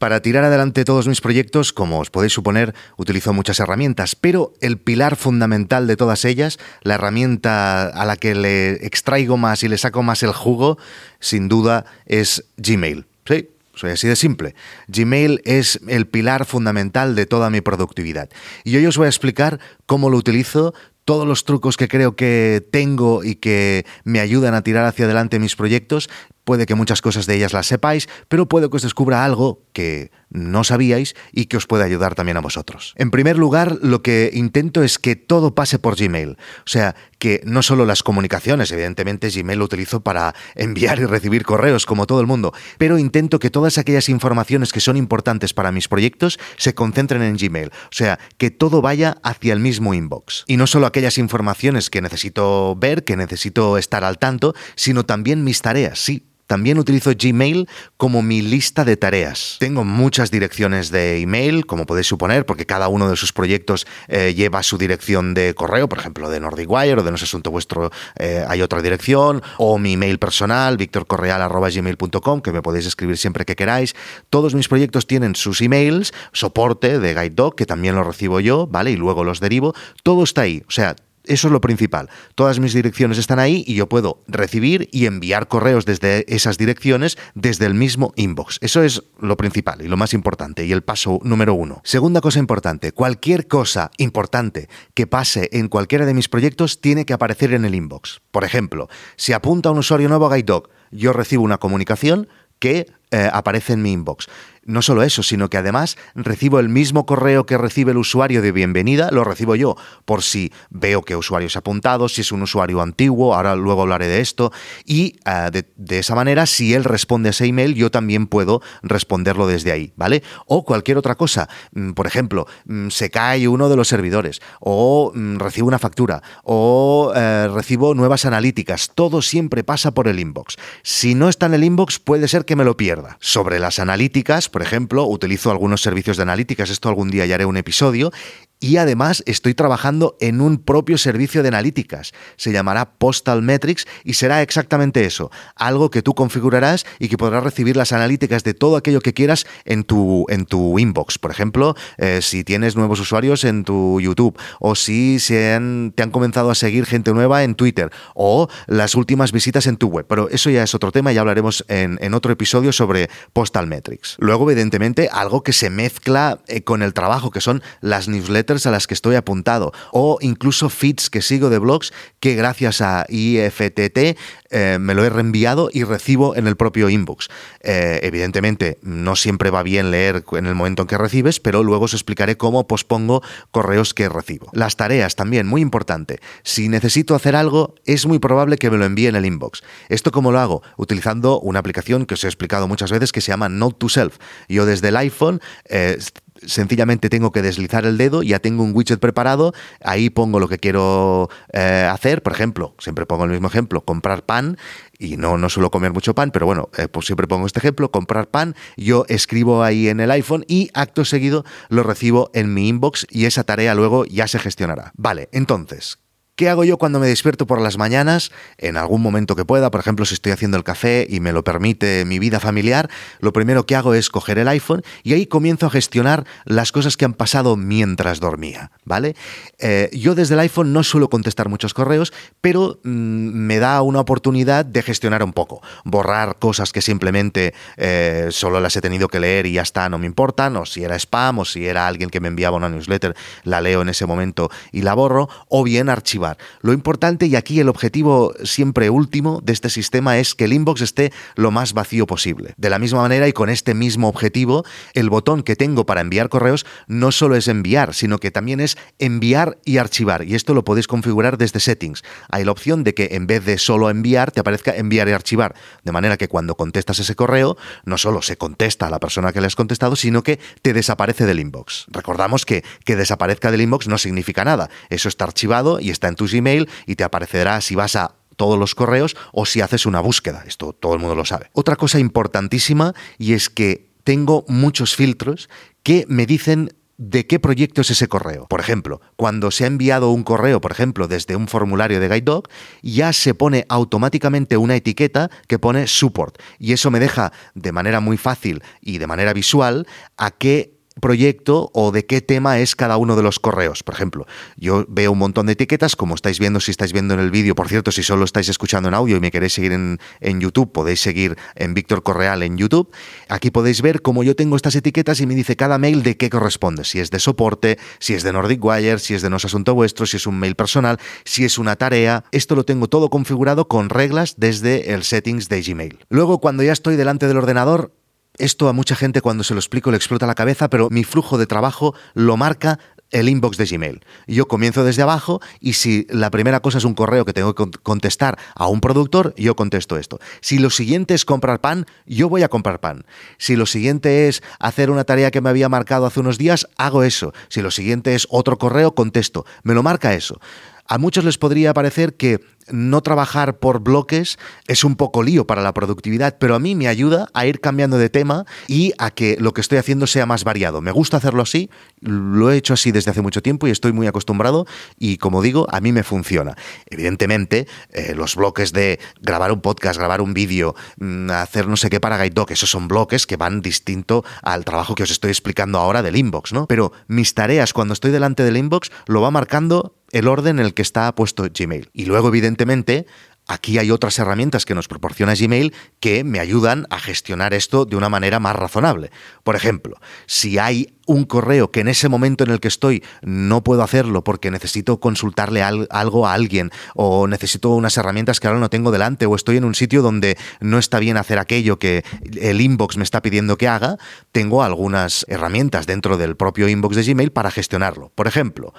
Para tirar adelante todos mis proyectos, como os podéis suponer, utilizo muchas herramientas, pero el pilar fundamental de todas ellas, la herramienta a la que le extraigo más y le saco más el jugo, sin duda, es Gmail. Sí, soy así de simple. Gmail es el pilar fundamental de toda mi productividad. Y hoy os voy a explicar cómo lo utilizo, todos los trucos que creo que tengo y que me ayudan a tirar hacia adelante mis proyectos Puede que muchas cosas de ellas las sepáis, pero puede que os descubra algo que no sabíais y que os pueda ayudar también a vosotros. En primer lugar, lo que intento es que todo pase por Gmail. O sea, que no solo las comunicaciones, evidentemente Gmail lo utilizo para enviar y recibir correos como todo el mundo, pero intento que todas aquellas informaciones que son importantes para mis proyectos se concentren en Gmail. O sea, que todo vaya hacia el mismo inbox. Y no solo aquellas informaciones que necesito ver, que necesito estar al tanto, sino también mis tareas. Sí, también utilizo Gmail como mi lista de tareas. Tengo muchas direcciones de email, como podéis suponer, porque cada uno de sus proyectos eh, lleva su dirección de correo, por ejemplo, de NordicWire o de No es Asunto Vuestro eh, hay otra dirección, o mi email personal, victorcorreal.gmail.com, que me podéis escribir siempre que queráis. Todos mis proyectos tienen sus emails, soporte de GuideDoc, que también lo recibo yo, ¿vale? Y luego los derivo. Todo está ahí. O sea, eso es lo principal. Todas mis direcciones están ahí y yo puedo recibir y enviar correos desde esas direcciones desde el mismo inbox. Eso es lo principal y lo más importante y el paso número uno. Segunda cosa importante, cualquier cosa importante que pase en cualquiera de mis proyectos tiene que aparecer en el inbox. Por ejemplo, si apunta un usuario nuevo a GuideDog, yo recibo una comunicación que eh, aparece en mi inbox. No solo eso, sino que además recibo el mismo correo que recibe el usuario de bienvenida, lo recibo yo, por si veo que usuario se ha apuntado, si es un usuario antiguo, ahora luego hablaré de esto, y ah, de, esa manera, si él responde a ese email, yo también puedo responderlo desde ahí, ¿vale? O cualquier otra cosa, mm, por ejemplo, mm, se cae uno de los servidores, o mm, recibo una factura, o eh, recibo nuevas analíticas, todo siempre pasa por el inbox. Si no está en el inbox, puede ser que me lo pierda. Sobre las analíticas, por ejemplo, utilizo algunos servicios de analíticas, esto algún día ya haré un episodio, y además estoy trabajando en un propio servicio de analíticas. Se llamará Postal Metrics y será exactamente eso, algo que tú configurarás y que podrás recibir las analíticas de todo aquello que quieras en tu, en tu inbox. Por ejemplo, eh, si tienes nuevos usuarios en tu YouTube o si se te han comenzado a seguir gente nueva en Twitter o las últimas visitas en tu web. Pero eso ya es otro tema, ya hablaremos en, en otro episodio sobre Postal Metrics. Luego, evidentemente, algo que se mezcla eh, con el trabajo, que son las newsletters a las que estoy apuntado o incluso feeds que sigo de blogs que gracias a IFTT eh, me lo he reenviado y recibo en el propio inbox. Eh, evidentemente, no siempre va bien leer en el momento en que recibes, pero luego os explicaré cómo pospongo correos que recibo. Las tareas también, muy importante. Si necesito hacer algo, es muy probable que me lo envíe en el inbox. ¿Esto cómo lo hago? Utilizando una aplicación que os he explicado muchas veces que se llama Note to Self. Yo desde el iPhone eh, sencillamente tengo que deslizar el dedo, ya tengo un widget preparado, ahí pongo lo que quiero eh, hacer, por ejemplo, siempre pongo el mismo ejemplo, comprar pan, y no, no suelo comer mucho pan, pero bueno, eh, pues siempre pongo este ejemplo, comprar pan, yo escribo ahí en el iPhone y acto seguido lo recibo en mi inbox y esa tarea luego ya se gestionará. Vale, entonces, ¿Qué hago yo cuando me despierto por las mañanas? En algún momento que pueda, por ejemplo, si estoy haciendo el café y me lo permite mi vida familiar, lo primero que hago es coger el iPhone y ahí comienzo a gestionar las cosas que han pasado mientras dormía, ¿vale? Eh, yo desde el iPhone no suelo contestar muchos correos, pero mm, me da una oportunidad de gestionar un poco, borrar cosas que simplemente eh, solo las he tenido que leer y ya está, no me importan, o si era spam, o si era alguien que me enviaba una newsletter, la leo en ese momento y la borro, o bien archivar lo importante y aquí el objetivo siempre último de este sistema es que el inbox esté lo más vacío posible. De la misma manera y con este mismo objetivo, el botón que tengo para enviar correos no solo es enviar, sino que también es enviar y archivar. Y esto lo podéis configurar desde settings. Hay la opción de que en vez de solo enviar, te aparezca enviar y archivar. De manera que cuando contestas ese correo, no solo se contesta a la persona que le has contestado, sino que te desaparece del inbox. Recordamos que que desaparezca del inbox no significa nada. Eso está archivado y está en tu Gmail y te aparecerá si vas a todos los correos o si haces una búsqueda. Esto todo el mundo lo sabe. Otra cosa importantísima y es que tengo muchos filtros que me dicen de qué proyecto es ese correo. Por ejemplo, cuando se ha enviado un correo, por ejemplo, desde un formulario de Guide Dog, ya se pone automáticamente una etiqueta que pone support. Y eso me deja de manera muy fácil y de manera visual a qué proyecto o de qué tema es cada uno de los correos. Por ejemplo, yo veo un montón de etiquetas, como estáis viendo si estáis viendo en el vídeo. Por cierto, si solo estáis escuchando en audio y me queréis seguir en, en, YouTube, podéis seguir en Víctor Correal en YouTube. Aquí podéis ver cómo yo tengo estas etiquetas y me dice cada mail de qué corresponde. Si es de soporte, si es de Nordic Wire, si es de No es Asunto Vuestro, si es un mail personal, si es una tarea. Esto lo tengo todo configurado con reglas desde el settings de Gmail. Luego, cuando ya estoy delante del ordenador, esto a mucha gente cuando se lo explico le explota la cabeza, pero mi flujo de trabajo lo marca el inbox de Gmail. Yo comienzo desde abajo y si la primera cosa es un correo que tengo que contestar a un productor, yo contesto esto. Si lo siguiente es comprar pan, yo voy a comprar pan. Si lo siguiente es hacer una tarea que me había marcado hace unos días, hago eso. Si lo siguiente es otro correo, contesto. Me lo marca eso. A muchos les podría parecer que no trabajar por bloques es un poco lío para la productividad, pero a mí me ayuda a ir cambiando de tema y a que lo que estoy haciendo sea más variado. Me gusta hacerlo así, lo he hecho así desde hace mucho tiempo y estoy muy acostumbrado y como digo, a mí me funciona. Evidentemente, eh, los bloques de grabar un podcast, grabar un vídeo, mm, hacer no sé qué para Guide Dog, esos son bloques que van distinto al trabajo que os estoy explicando ahora del inbox, ¿no? Pero mis tareas cuando estoy delante del inbox lo va marcando el orden en el que está puesto Gmail. Y luego, evidentemente, aquí hay otras herramientas que nos proporciona Gmail que me ayudan a gestionar esto de una manera más razonable. Por ejemplo, si hay un correo que en ese momento en el que estoy no puedo hacerlo porque necesito consultarle algo a alguien o necesito unas herramientas que ahora no tengo delante o estoy en un sitio donde no está bien hacer aquello que el inbox me está pidiendo que haga, tengo algunas herramientas dentro del propio inbox de Gmail para gestionarlo. Por ejemplo,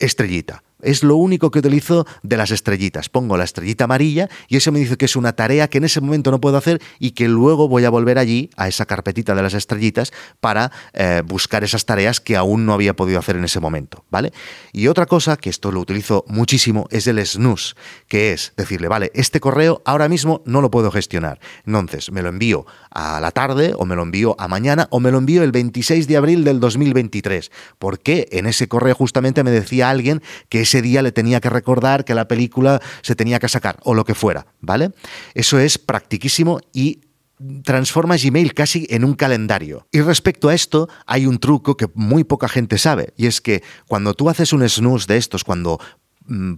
estrellita. Es lo único que utilizo de las estrellitas. Pongo la estrellita amarilla y eso me dice que es una tarea que en ese momento no puedo hacer y que luego voy a volver allí, a esa carpetita de las estrellitas, para eh, buscar esas tareas que aún no había podido hacer en ese momento. ¿Vale? Y otra cosa, que esto lo utilizo muchísimo, es el snooze, que es decirle, vale, este correo ahora mismo no lo puedo gestionar. Entonces, me lo envío a la tarde, o me lo envío a mañana, o me lo envío el 26 de abril del 2023. Porque en ese correo justamente me decía alguien que ese día le tenía que recordar que la película se tenía que sacar o lo que fuera, ¿vale? Eso es practiquísimo y transforma Gmail casi en un calendario. Y respecto a esto, hay un truco que muy poca gente sabe, y es que cuando tú haces un snooze de estos, cuando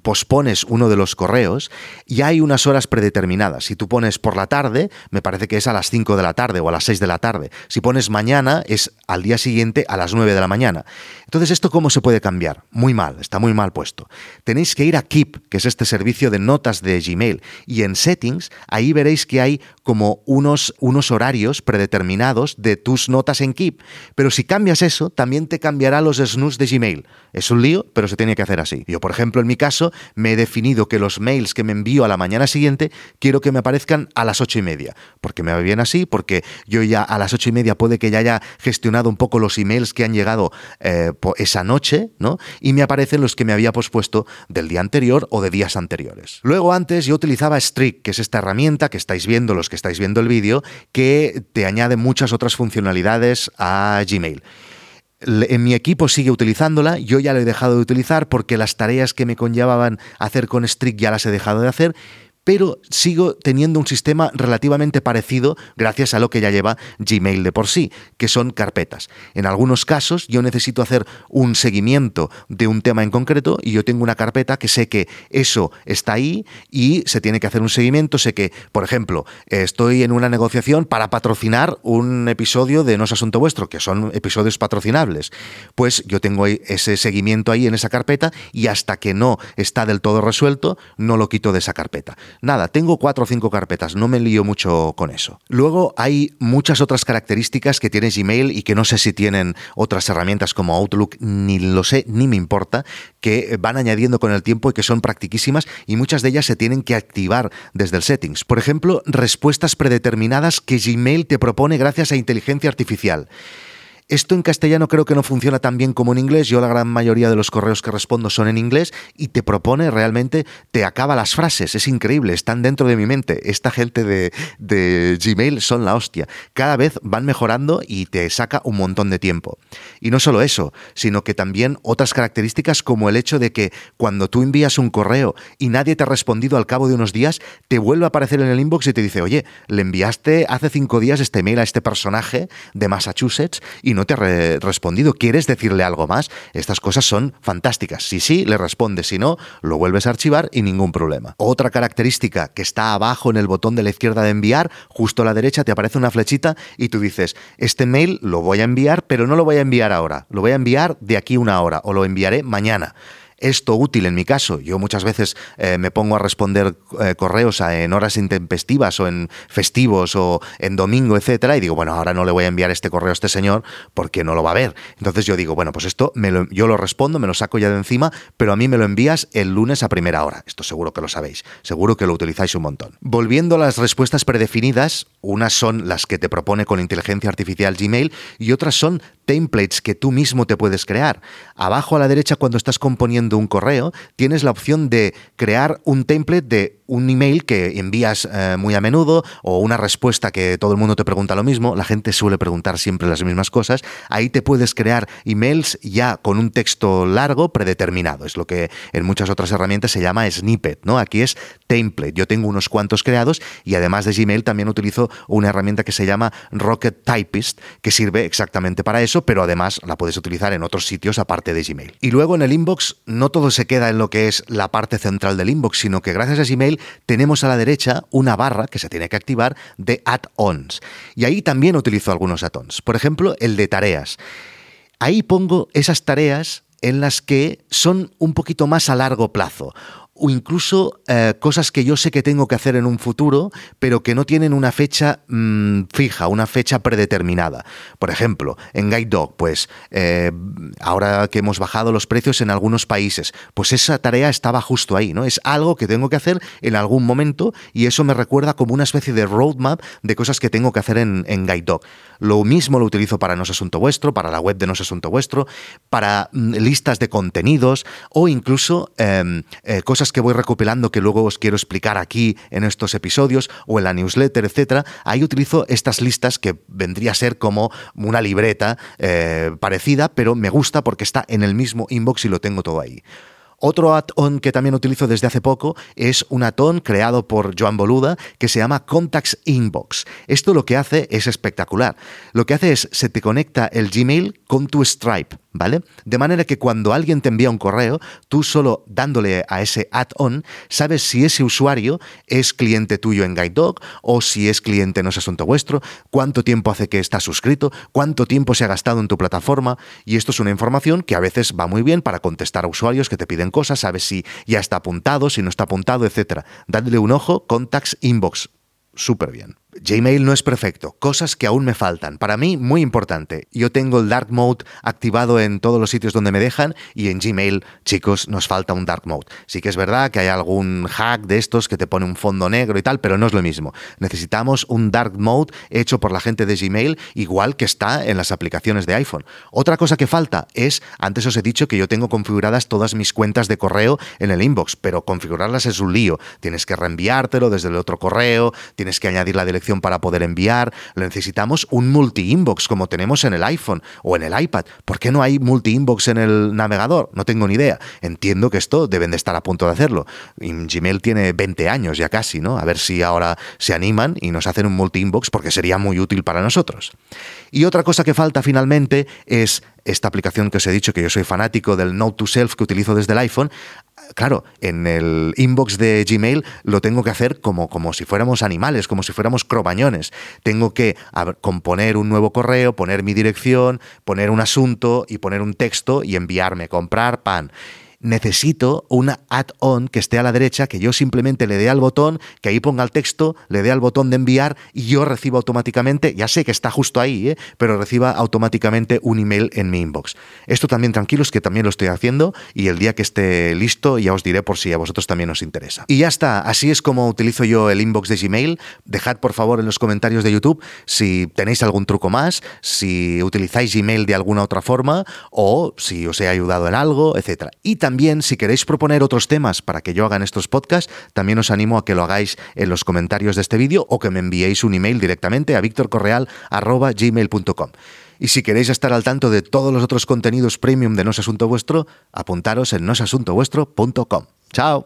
pospones uno de los correos y hay unas horas predeterminadas. Si tú pones por la tarde, me parece que es a las 5 de la tarde o a las 6 de la tarde. Si pones mañana, es al día siguiente a las 9 de la mañana. Entonces, ¿esto cómo se puede cambiar? Muy mal, está muy mal puesto. Tenéis que ir a Keep, que es este servicio de notas de Gmail, y en Settings, ahí veréis que hay como unos, unos horarios predeterminados de tus notas en Keep. Pero si cambias eso, también te cambiará los snooze de Gmail. Es un lío, pero se tiene que hacer así. Yo, por ejemplo, en mi caso, me he definido que los mails que me envío a la mañana siguiente quiero que me aparezcan a las ocho y media. Porque me va bien así, porque yo ya a las ocho y media puede que ya haya gestionado un poco los emails que han llegado eh, esa noche, ¿no? Y me aparecen los que me había pospuesto del día anterior o de días anteriores. Luego, antes yo utilizaba Strict, que es esta herramienta que estáis viendo los que estáis viendo el vídeo, que te añade muchas otras funcionalidades a Gmail. En mi equipo sigue utilizándola, yo ya la he dejado de utilizar porque las tareas que me conllevaban hacer con Strict ya las he dejado de hacer pero sigo teniendo un sistema relativamente parecido gracias a lo que ya lleva Gmail de por sí, que son carpetas. En algunos casos yo necesito hacer un seguimiento de un tema en concreto y yo tengo una carpeta que sé que eso está ahí y se tiene que hacer un seguimiento. Sé que, por ejemplo, estoy en una negociación para patrocinar un episodio de No es Asunto Vuestro, que son episodios patrocinables. Pues yo tengo ese seguimiento ahí en esa carpeta y hasta que no está del todo resuelto, no lo quito de esa carpeta. Nada, tengo cuatro o cinco carpetas, no me lío mucho con eso. Luego hay muchas otras características que tiene Gmail y que no sé si tienen otras herramientas como Outlook, ni lo sé, ni me importa, que van añadiendo con el tiempo y que son practiquísimas y muchas de ellas se tienen que activar desde el settings. Por ejemplo, respuestas predeterminadas que Gmail te propone gracias a inteligencia artificial. Esto en castellano creo que no funciona tan bien como en inglés. Yo la gran mayoría de los correos que respondo son en inglés y te propone realmente, te acaba las frases. Es increíble, están dentro de mi mente. Esta gente de, de Gmail son la hostia. Cada vez van mejorando y te saca un montón de tiempo. Y no solo eso, sino que también otras características como el hecho de que cuando tú envías un correo y nadie te ha respondido al cabo de unos días, te vuelve a aparecer en el inbox y te dice, oye, le enviaste hace cinco días este mail a este personaje de Massachusetts y no te ha respondido. ¿Quieres decirle algo más? Estas cosas son fantásticas. Si sí, le responde. Si no, lo vuelves a archivar y ningún problema. Otra característica que está abajo en el botón de la izquierda de enviar, justo a la derecha te aparece una flechita y tú dices, este mail lo voy a enviar, pero no lo voy a enviar ahora. Lo voy a enviar de aquí una hora o lo enviaré mañana esto útil en mi caso. Yo muchas veces eh, me pongo a responder eh, correos en horas intempestivas o en festivos o en domingo, etcétera, y digo, bueno, ahora no le voy a enviar este correo a este señor porque no lo va a ver. Entonces yo digo, bueno, pues esto yo lo respondo, me lo saco ya de encima, pero a mí me lo envías el lunes a primera hora. Esto seguro que lo sabéis, seguro que lo utilizáis un montón. Volviendo a las respuestas predefinidas, unas son las que te propone con inteligencia artificial Gmail y otras son templates que tú mismo te puedes crear. Abajo a la derecha, cuando estás componiendo un correo, tienes la opción de crear un template de un email que envías eh, muy a menudo o una respuesta que todo el mundo te pregunta lo mismo. La gente suele preguntar siempre las mismas cosas. Ahí te puedes crear emails ya con un texto largo predeterminado. Es lo que en muchas otras herramientas se llama snippet, ¿no? Aquí es template. Yo tengo unos cuantos creados y además de Gmail también utilizo una herramienta que se llama Rocket Typist, que sirve exactamente para eso pero además la puedes utilizar en otros sitios aparte de Gmail. Y luego en el inbox no todo se queda en lo que es la parte central del inbox, sino que gracias a Gmail tenemos a la derecha una barra que se tiene que activar de add-ons. Y ahí también utilizo algunos add-ons. Por ejemplo, el de tareas. Ahí pongo esas tareas en las que son un poquito más a largo plazo o incluso eh, cosas que yo sé que tengo que hacer en un futuro, pero que no tienen una fecha mm, fija, una fecha predeterminada. Por ejemplo, en Guide Dog, pues eh, ahora que hemos bajado los precios en algunos países, pues esa tarea estaba justo ahí, ¿no? Es algo que tengo que hacer en algún momento y eso me recuerda como una especie de roadmap de cosas que tengo que hacer en, en Guide Dog. Lo mismo lo utilizo para No es Asunto Vuestro, para la web de No es Asunto Vuestro, para mm, listas de contenidos o incluso em, eh, cosas que voy recopilando que luego os quiero explicar aquí en estos episodios o en la newsletter, etcétera, ahí utilizo estas listas que vendría a ser como una libreta eh, parecida, pero me gusta porque está en el mismo inbox y lo tengo todo ahí. Otro add-on que también utilizo desde hace poco es un add-on creado por Joan Boluda que se llama Contacts Inbox. Esto lo que hace es espectacular. Lo que hace es se te conecta el Gmail con tu Stripe. ¿Vale? De manera que cuando alguien te envía un correo, tú solo dándole a ese add-on, sabes si ese usuario es cliente tuyo en GuideDog o si es cliente No es Asunto Vuestro, cuánto tiempo hace que está suscrito, cuánto tiempo se ha gastado en tu plataforma, y esto es una información que a veces va muy bien para contestar a usuarios que te piden cosas, sabes si ya está apuntado, si no está apuntado, etc. Dadle un ojo, Contacts Inbox, súper bien. Gmail no es perfecto, cosas que aún me faltan. Para mí, muy importante. Yo tengo el Dark Mode activado en todos los sitios donde me dejan y en Gmail, chicos, nos falta un Dark Mode. Sí que es verdad que hay algún hack de estos que te pone un fondo negro y tal, pero no es lo mismo. Necesitamos un Dark Mode hecho por la gente de Gmail, igual que está en las aplicaciones de iPhone. Otra cosa que falta es, antes os he dicho que yo tengo configuradas todas mis cuentas de correo en el inbox, pero configurarlas es un lío. Tienes que reenviártelo desde el otro correo, tienes que añadir la dirección para poder enviar, necesitamos un multi-inbox como tenemos en el iPhone o en el iPad. ¿Por qué no hay multi-inbox en el navegador? No tengo ni idea. Entiendo que esto deben de estar a punto de hacerlo. Gmail tiene 20 años ya casi, ¿no? A ver si ahora se animan y nos hacen un multi-inbox porque sería muy útil para nosotros. Y otra cosa que falta finalmente es esta aplicación que os he dicho que yo soy fanático del Note to Self que utilizo desde el iPhone, claro, en el inbox de Gmail lo tengo que hacer como, como si fuéramos animales, como si fuéramos cromañones. Tengo que componer un nuevo correo, poner mi dirección, poner un asunto y poner un texto y enviarme, comprar pan. Necesito una add-on que esté a la derecha, que yo simplemente le dé al botón, que ahí ponga el texto, le dé al botón de enviar y yo recibo automáticamente, ya sé que está justo ahí, ¿eh? pero reciba automáticamente un email en mi inbox. Esto también tranquilos que también lo estoy haciendo y el día que esté listo ya os diré por si a vosotros también os interesa. Y ya está, así es como utilizo yo el inbox de Gmail. Dejad por favor en los comentarios de YouTube si tenéis algún truco más, si utilizáis Gmail de alguna otra forma o si os he ayudado en algo, etc. Y también si queréis proponer otros temas para que yo haga en estos podcasts, también os animo a que lo hagáis en los comentarios de este vídeo o que me enviéis un email directamente a victorcorreal.gmail.com. Y si queréis estar al tanto de todos los otros contenidos premium de No es Asunto Vuestro, apuntaros en nosasuntovuestro.com. ¡Chao!